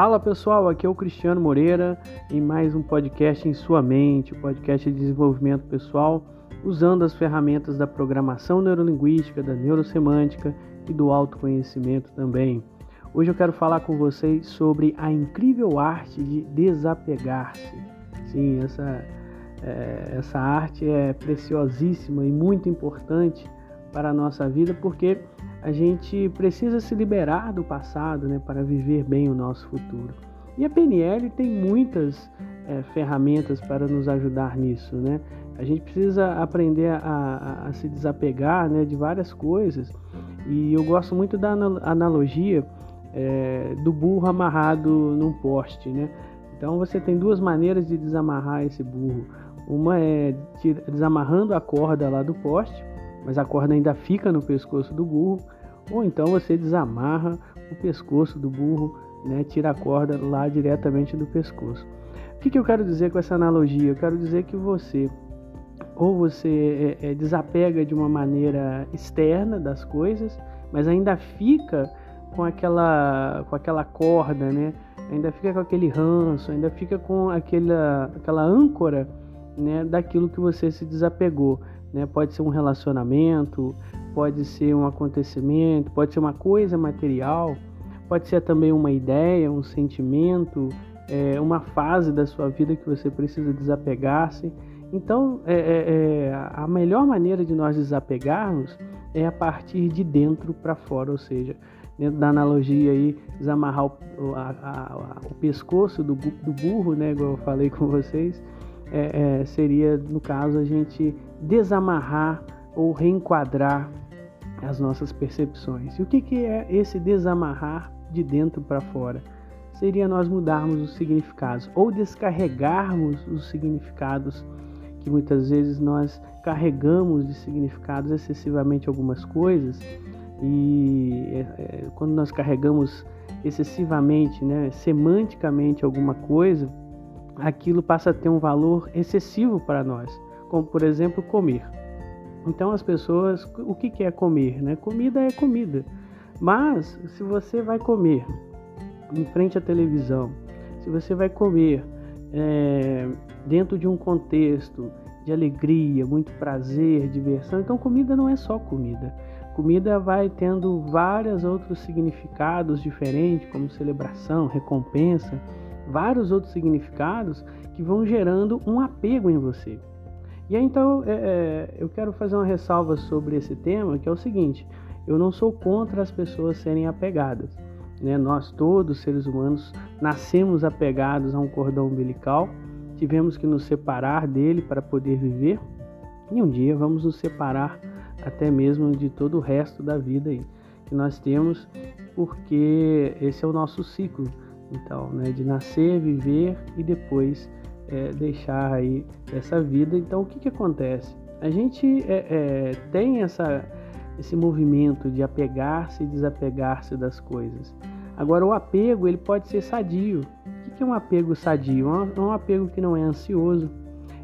Fala pessoal, aqui é o Cristiano Moreira em mais um podcast em sua mente, um podcast de desenvolvimento pessoal, usando as ferramentas da programação neurolinguística, da neurosemântica e do autoconhecimento também. Hoje eu quero falar com vocês sobre a incrível arte de desapegar-se. Sim, essa, é, essa arte é preciosíssima e muito importante para a nossa vida porque a gente precisa se liberar do passado né, para viver bem o nosso futuro. E a PNL tem muitas é, ferramentas para nos ajudar nisso. Né? A gente precisa aprender a, a, a se desapegar né, de várias coisas. E eu gosto muito da analogia é, do burro amarrado num poste. Né? Então você tem duas maneiras de desamarrar esse burro. Uma é desamarrando a corda lá do poste mas a corda ainda fica no pescoço do burro, ou então você desamarra o pescoço do burro, né, tira a corda lá diretamente do pescoço. O que, que eu quero dizer com essa analogia? Eu quero dizer que você ou você é, é, desapega de uma maneira externa das coisas, mas ainda fica com aquela, com aquela corda, né? ainda fica com aquele ranço, ainda fica com aquela, aquela âncora né, daquilo que você se desapegou. Né? Pode ser um relacionamento, pode ser um acontecimento, pode ser uma coisa material, pode ser também uma ideia, um sentimento, é, uma fase da sua vida que você precisa desapegar-se. Então, é, é, é a melhor maneira de nós desapegarmos é a partir de dentro para fora, ou seja, dentro da analogia aí, desamarrar o, a, a, o pescoço do, do burro, né, igual eu falei com vocês, é, é, seria, no caso, a gente desamarrar ou reenquadrar as nossas percepções. E o que, que é esse desamarrar de dentro para fora? Seria nós mudarmos os significados ou descarregarmos os significados que muitas vezes nós carregamos de significados excessivamente algumas coisas e é, é, quando nós carregamos excessivamente, né, semanticamente alguma coisa, aquilo passa a ter um valor excessivo para nós, como por exemplo comer. Então as pessoas, o que, é comer? Né? Comida é comida. Mas se você vai comer em frente à televisão, se você vai comer é, dentro de um contexto de alegria, muito prazer, diversão, então comida não é só comida. Comida vai tendo vários outros significados diferentes, como celebração, recompensa vários outros significados que vão gerando um apego em você. E aí, então é, é, eu quero fazer uma ressalva sobre esse tema, que é o seguinte: eu não sou contra as pessoas serem apegadas. Né? Nós todos, seres humanos, nascemos apegados a um cordão umbilical, tivemos que nos separar dele para poder viver, e um dia vamos nos separar até mesmo de todo o resto da vida aí, que nós temos, porque esse é o nosso ciclo então, né, de nascer, viver e depois é, deixar aí essa vida. Então, o que, que acontece? A gente é, é, tem essa, esse movimento de apegar-se e desapegar-se das coisas. Agora, o apego ele pode ser sadio. O que é um apego sadio? É um apego que não é ansioso,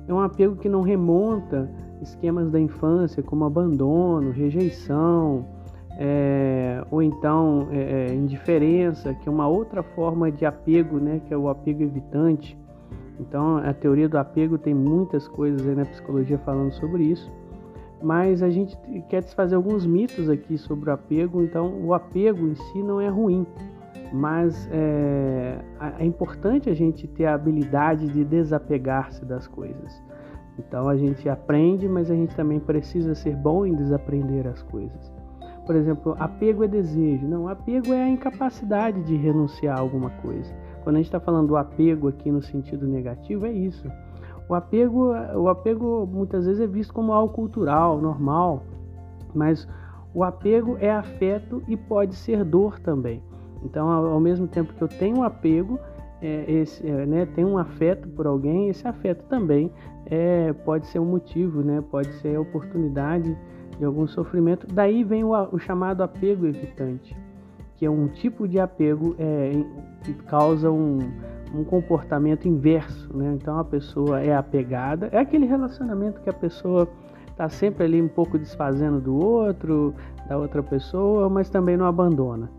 é um apego que não remonta esquemas da infância como abandono, rejeição, é, ou então é, é, indiferença, que é uma outra forma de apego, né, que é o apego evitante. Então, a teoria do apego tem muitas coisas aí na psicologia falando sobre isso, mas a gente quer desfazer alguns mitos aqui sobre o apego. Então, o apego em si não é ruim, mas é, é importante a gente ter a habilidade de desapegar-se das coisas. Então, a gente aprende, mas a gente também precisa ser bom em desaprender as coisas. Por exemplo, apego é desejo. Não, apego é a incapacidade de renunciar a alguma coisa. Quando a gente está falando do apego aqui no sentido negativo, é isso. O apego, o apego muitas vezes é visto como algo cultural, normal, mas o apego é afeto e pode ser dor também. Então, ao mesmo tempo que eu tenho um apego, é, esse, é, né, tenho um afeto por alguém, esse afeto também é, pode ser um motivo, né, pode ser oportunidade de algum sofrimento. Daí vem o, o chamado apego evitante, que é um tipo de apego é, que causa um, um comportamento inverso. Né? Então a pessoa é apegada, é aquele relacionamento que a pessoa está sempre ali um pouco desfazendo do outro, da outra pessoa, mas também não abandona.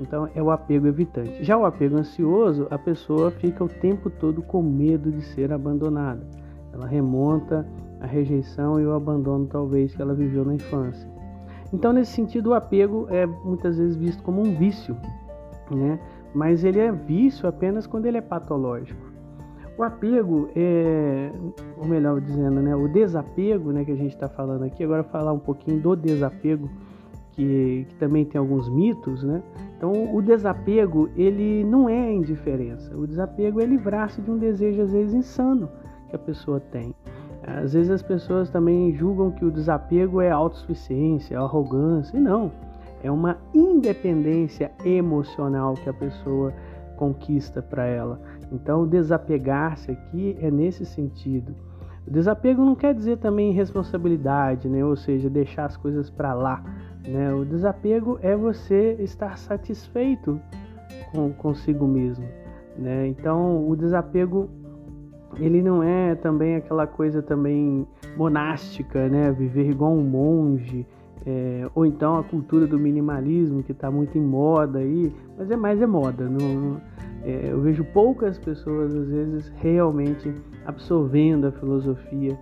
Então é o apego evitante. Já o apego ansioso, a pessoa fica o tempo todo com medo de ser abandonada. Ela remonta a rejeição e o abandono talvez que ela viveu na infância. Então nesse sentido o apego é muitas vezes visto como um vício, né? Mas ele é vício apenas quando ele é patológico. O apego é, ou melhor dizendo, né, o desapego, né, que a gente está falando aqui. Agora falar um pouquinho do desapego que, que, também tem alguns mitos, né? Então, o desapego, ele não é indiferença. O desapego é livrar-se de um desejo, às vezes, insano que a pessoa tem. Às vezes as pessoas também julgam que o desapego é autossuficiência, arrogância, e não. É uma independência emocional que a pessoa conquista para ela. Então, desapegar-se aqui é nesse sentido. O desapego não quer dizer também responsabilidade, né? ou seja, deixar as coisas para lá. Né? O desapego é você estar satisfeito com consigo mesmo. Né? Então, o desapego ele não é também aquela coisa também monástica, né? Viver igual um monge, é, ou então a cultura do minimalismo que está muito em moda aí, mas é mais é moda. Não, é, eu vejo poucas pessoas às vezes realmente absorvendo a filosofia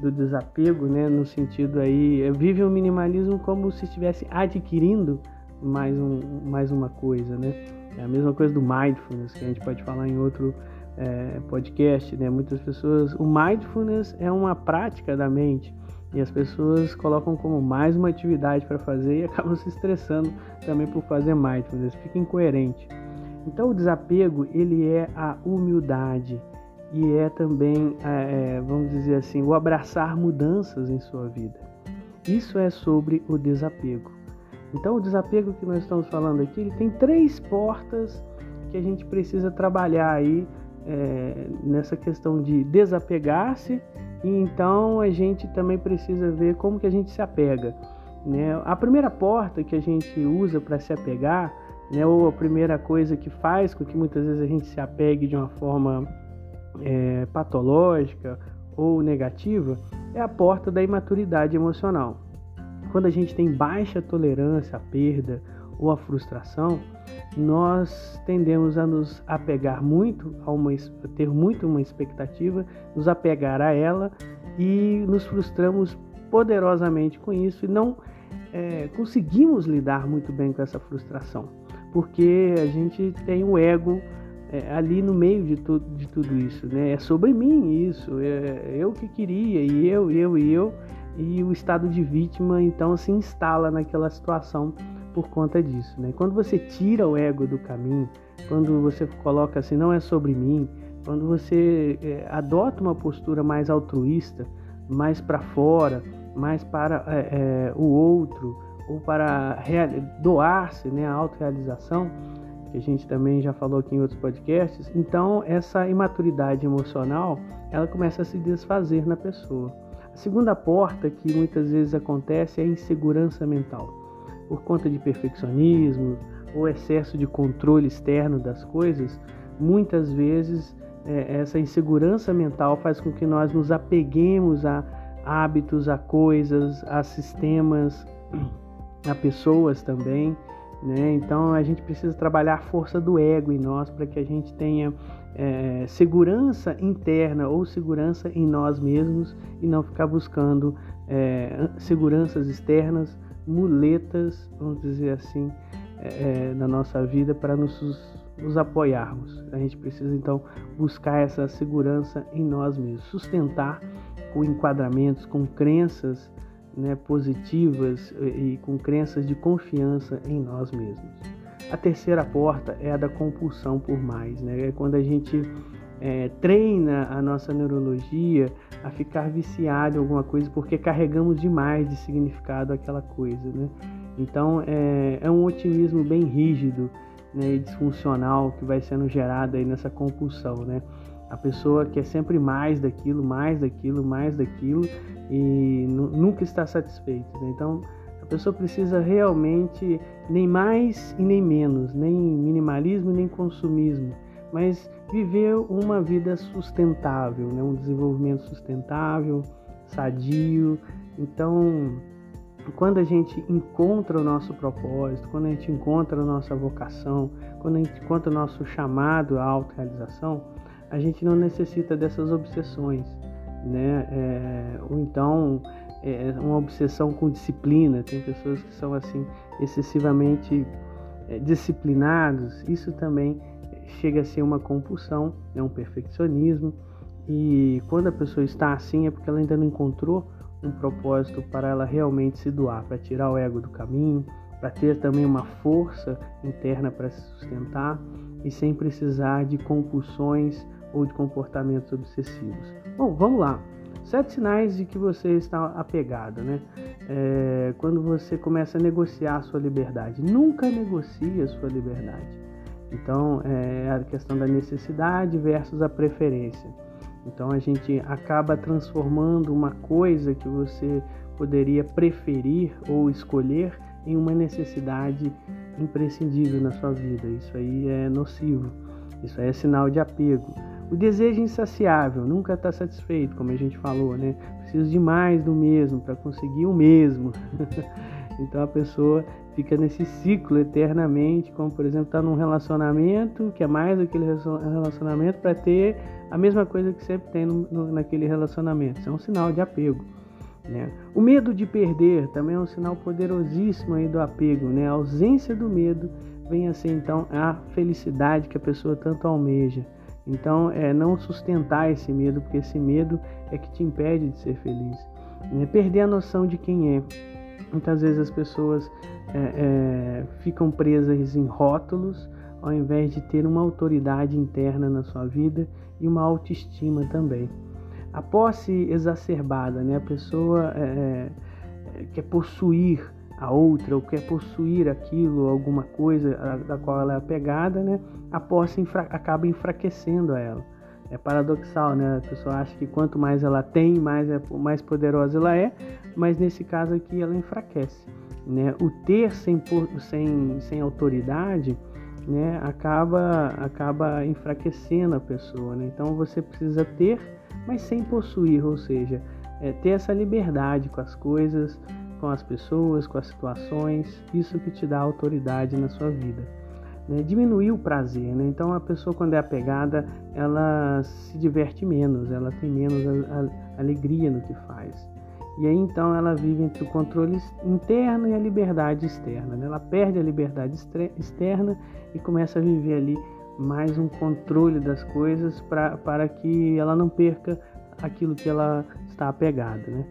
do desapego, né, no sentido aí, é, vive o minimalismo como se estivesse adquirindo mais, um, mais uma coisa, né? É a mesma coisa do mindfulness, que a gente pode falar em outro é, podcast, né? Muitas pessoas, o mindfulness é uma prática da mente e as pessoas colocam como mais uma atividade para fazer e acabam se estressando também por fazer mindfulness, fica incoerente. Então o desapego ele é a humildade, e é também, é, é, vamos dizer assim, o abraçar mudanças em sua vida. Isso é sobre o desapego. Então, o desapego que nós estamos falando aqui, ele tem três portas que a gente precisa trabalhar aí é, nessa questão de desapegar-se e então a gente também precisa ver como que a gente se apega. Né? A primeira porta que a gente usa para se apegar, né, ou a primeira coisa que faz com que muitas vezes a gente se apegue de uma forma é, patológica ou negativa é a porta da imaturidade emocional. Quando a gente tem baixa tolerância à perda ou à frustração, nós tendemos a nos apegar muito a uma a ter muito uma expectativa, nos apegar a ela e nos frustramos poderosamente com isso e não é, conseguimos lidar muito bem com essa frustração, porque a gente tem o ego é, ali no meio de, tu, de tudo isso, né? É sobre mim isso, é eu que queria, e eu, eu e eu, e o estado de vítima então se instala naquela situação por conta disso, né? Quando você tira o ego do caminho, quando você coloca assim, não é sobre mim, quando você é, adota uma postura mais altruísta, mais para fora, mais para é, é, o outro, ou para doar-se, né, a autorrealização, que a gente também já falou aqui em outros podcasts. Então, essa imaturidade emocional, ela começa a se desfazer na pessoa. A segunda porta que muitas vezes acontece é a insegurança mental. Por conta de perfeccionismo ou excesso de controle externo das coisas, muitas vezes é, essa insegurança mental faz com que nós nos apeguemos a hábitos, a coisas, a sistemas, a pessoas também né? Então a gente precisa trabalhar a força do ego em nós para que a gente tenha é, segurança interna ou segurança em nós mesmos e não ficar buscando é, seguranças externas, muletas, vamos dizer assim, é, é na nossa vida para nos, nos apoiarmos. A gente precisa então buscar essa segurança em nós mesmos, sustentar com enquadramentos, com crenças né, positivas e com crenças de confiança em nós mesmos. A terceira porta é a da compulsão por mais, né? é quando a gente é, treina a nossa neurologia a ficar viciado em alguma coisa porque carregamos demais de significado aquela coisa. Né? Então é, é um otimismo bem rígido né, e disfuncional que vai sendo gerado aí nessa compulsão. Né? A pessoa quer sempre mais daquilo, mais daquilo, mais daquilo e nunca está satisfeita. Né? Então a pessoa precisa realmente nem mais e nem menos, nem minimalismo nem consumismo, mas viver uma vida sustentável, né? um desenvolvimento sustentável, sadio. Então quando a gente encontra o nosso propósito, quando a gente encontra a nossa vocação, quando a gente encontra o nosso chamado à autorrealização, a gente não necessita dessas obsessões, né? É, ou então é, uma obsessão com disciplina. Tem pessoas que são assim excessivamente é, disciplinados. Isso também chega a ser uma compulsão, é um perfeccionismo. E quando a pessoa está assim é porque ela ainda não encontrou um propósito para ela realmente se doar, para tirar o ego do caminho, para ter também uma força interna para se sustentar e sem precisar de compulsões ou de comportamentos obsessivos. Bom, vamos lá. Sete sinais de que você está apegado, né? É, quando você começa a negociar a sua liberdade. Nunca negocie a sua liberdade. Então, é a questão da necessidade versus a preferência. Então, a gente acaba transformando uma coisa que você poderia preferir ou escolher em uma necessidade imprescindível na sua vida. Isso aí é nocivo. Isso aí é sinal de apego. O desejo insaciável, nunca está satisfeito, como a gente falou, né? Preciso de mais do mesmo para conseguir o mesmo. então a pessoa fica nesse ciclo eternamente, como por exemplo, está num relacionamento que é mais aquele relacionamento para ter a mesma coisa que sempre tem no, no, naquele relacionamento. Isso é um sinal de apego. Né? O medo de perder também é um sinal poderosíssimo aí do apego. Né? A ausência do medo vem a ser então a felicidade que a pessoa tanto almeja. Então, é não sustentar esse medo, porque esse medo é que te impede de ser feliz. É perder a noção de quem é. Muitas vezes as pessoas é, é, ficam presas em rótulos, ao invés de ter uma autoridade interna na sua vida e uma autoestima também. A posse exacerbada, né? a pessoa é, é quer possuir a outra ou quer possuir aquilo, alguma coisa da qual ela é apegada, né? a posse acaba enfraquecendo a ela. É paradoxal, né? A pessoa acha que quanto mais ela tem, mais, é, mais poderosa ela é, mas nesse caso aqui ela enfraquece. Né? O ter sem, sem, sem autoridade né, acaba, acaba enfraquecendo a pessoa. Né? Então você precisa ter, mas sem possuir, ou seja, é, ter essa liberdade com as coisas, com as pessoas, com as situações, isso que te dá autoridade na sua vida. Né? Diminuir o prazer, né? então a pessoa quando é apegada, ela se diverte menos, ela tem menos a, a, alegria no que faz. E aí então ela vive entre o controle interno e a liberdade externa. Né? Ela perde a liberdade externa e começa a viver ali mais um controle das coisas pra, para que ela não perca aquilo que ela está apegada. Né?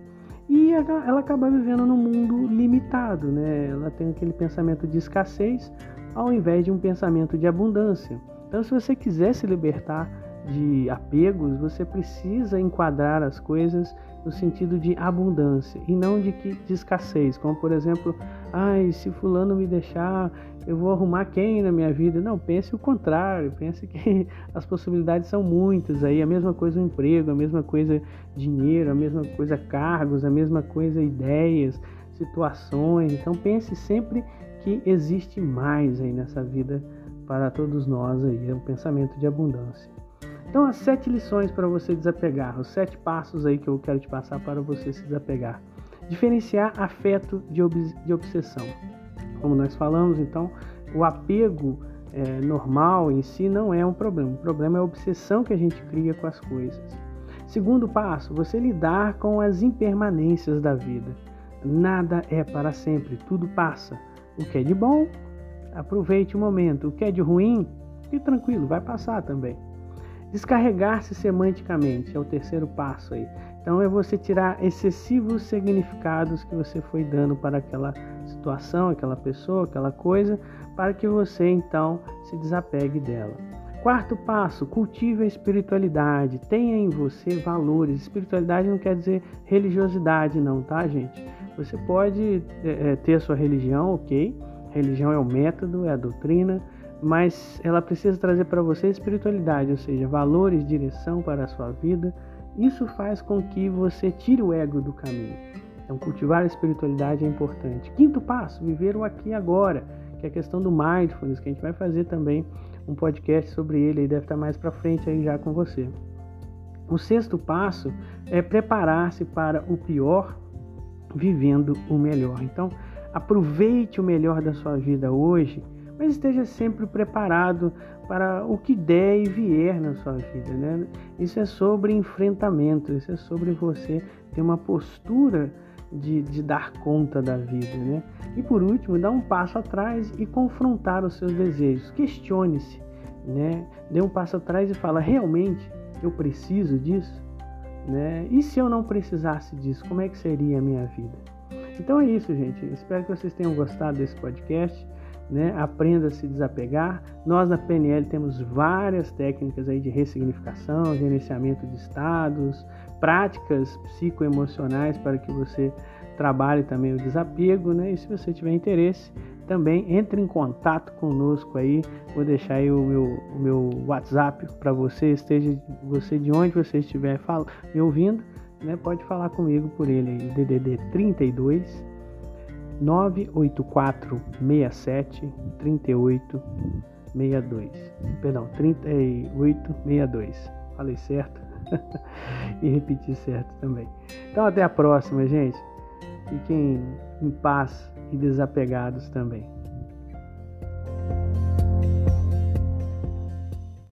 e ela acaba vivendo num mundo limitado, né? Ela tem aquele pensamento de escassez ao invés de um pensamento de abundância. Então, se você quiser se libertar de apegos, você precisa enquadrar as coisas no sentido de abundância e não de, que, de escassez, como por exemplo, ai, se fulano me deixar, eu vou arrumar quem na minha vida? Não, pense o contrário, pense que as possibilidades são muitas aí, a mesma coisa o emprego, a mesma coisa dinheiro, a mesma coisa cargos, a mesma coisa ideias, situações. Então pense sempre que existe mais aí nessa vida para todos nós aí, é um pensamento de abundância. Então, as sete lições para você desapegar, os sete passos aí que eu quero te passar para você se desapegar. Diferenciar afeto de, de obsessão. Como nós falamos, então, o apego é, normal em si não é um problema. O problema é a obsessão que a gente cria com as coisas. Segundo passo, você lidar com as impermanências da vida. Nada é para sempre, tudo passa. O que é de bom, aproveite o momento. O que é de ruim, fique tranquilo, vai passar também. Descarregar-se semanticamente é o terceiro passo aí. Então é você tirar excessivos significados que você foi dando para aquela situação, aquela pessoa, aquela coisa, para que você então se desapegue dela. Quarto passo, cultive a espiritualidade. Tenha em você valores. Espiritualidade não quer dizer religiosidade, não, tá, gente? Você pode é, ter a sua religião, ok? Religião é o método, é a doutrina, mas ela precisa trazer para você espiritualidade, ou seja, valores, direção para a sua vida. Isso faz com que você tire o ego do caminho. Então, cultivar a espiritualidade é importante. Quinto passo, viver o aqui e agora, que é a questão do mindfulness, que a gente vai fazer também um podcast sobre ele, e deve estar mais para frente aí já com você. O sexto passo é preparar-se para o pior vivendo o melhor. Então, aproveite o melhor da sua vida hoje, mas esteja sempre preparado para o que der e vier na sua vida. Né? Isso é sobre enfrentamento, isso é sobre você ter uma postura de, de dar conta da vida. Né? E por último, dar um passo atrás e confrontar os seus desejos. Questione-se, né? dê um passo atrás e fala: realmente eu preciso disso? Né? E se eu não precisasse disso, como é que seria a minha vida? Então é isso, gente. Espero que vocês tenham gostado desse podcast né? Aprenda a se desapegar. Nós na PNL temos várias técnicas aí de ressignificação, gerenciamento de estados, práticas psicoemocionais para que você trabalhe também o desapego, né? E se você tiver interesse, também entre em contato conosco aí. Vou deixar aí o meu, o meu WhatsApp para você, esteja você de onde você estiver me ouvindo, né? Pode falar comigo por ele aí, DDD 32 98467 3862. Perdão, 3862. Falei certo? e repeti certo também. Então até a próxima, gente. Fiquem em paz e desapegados também.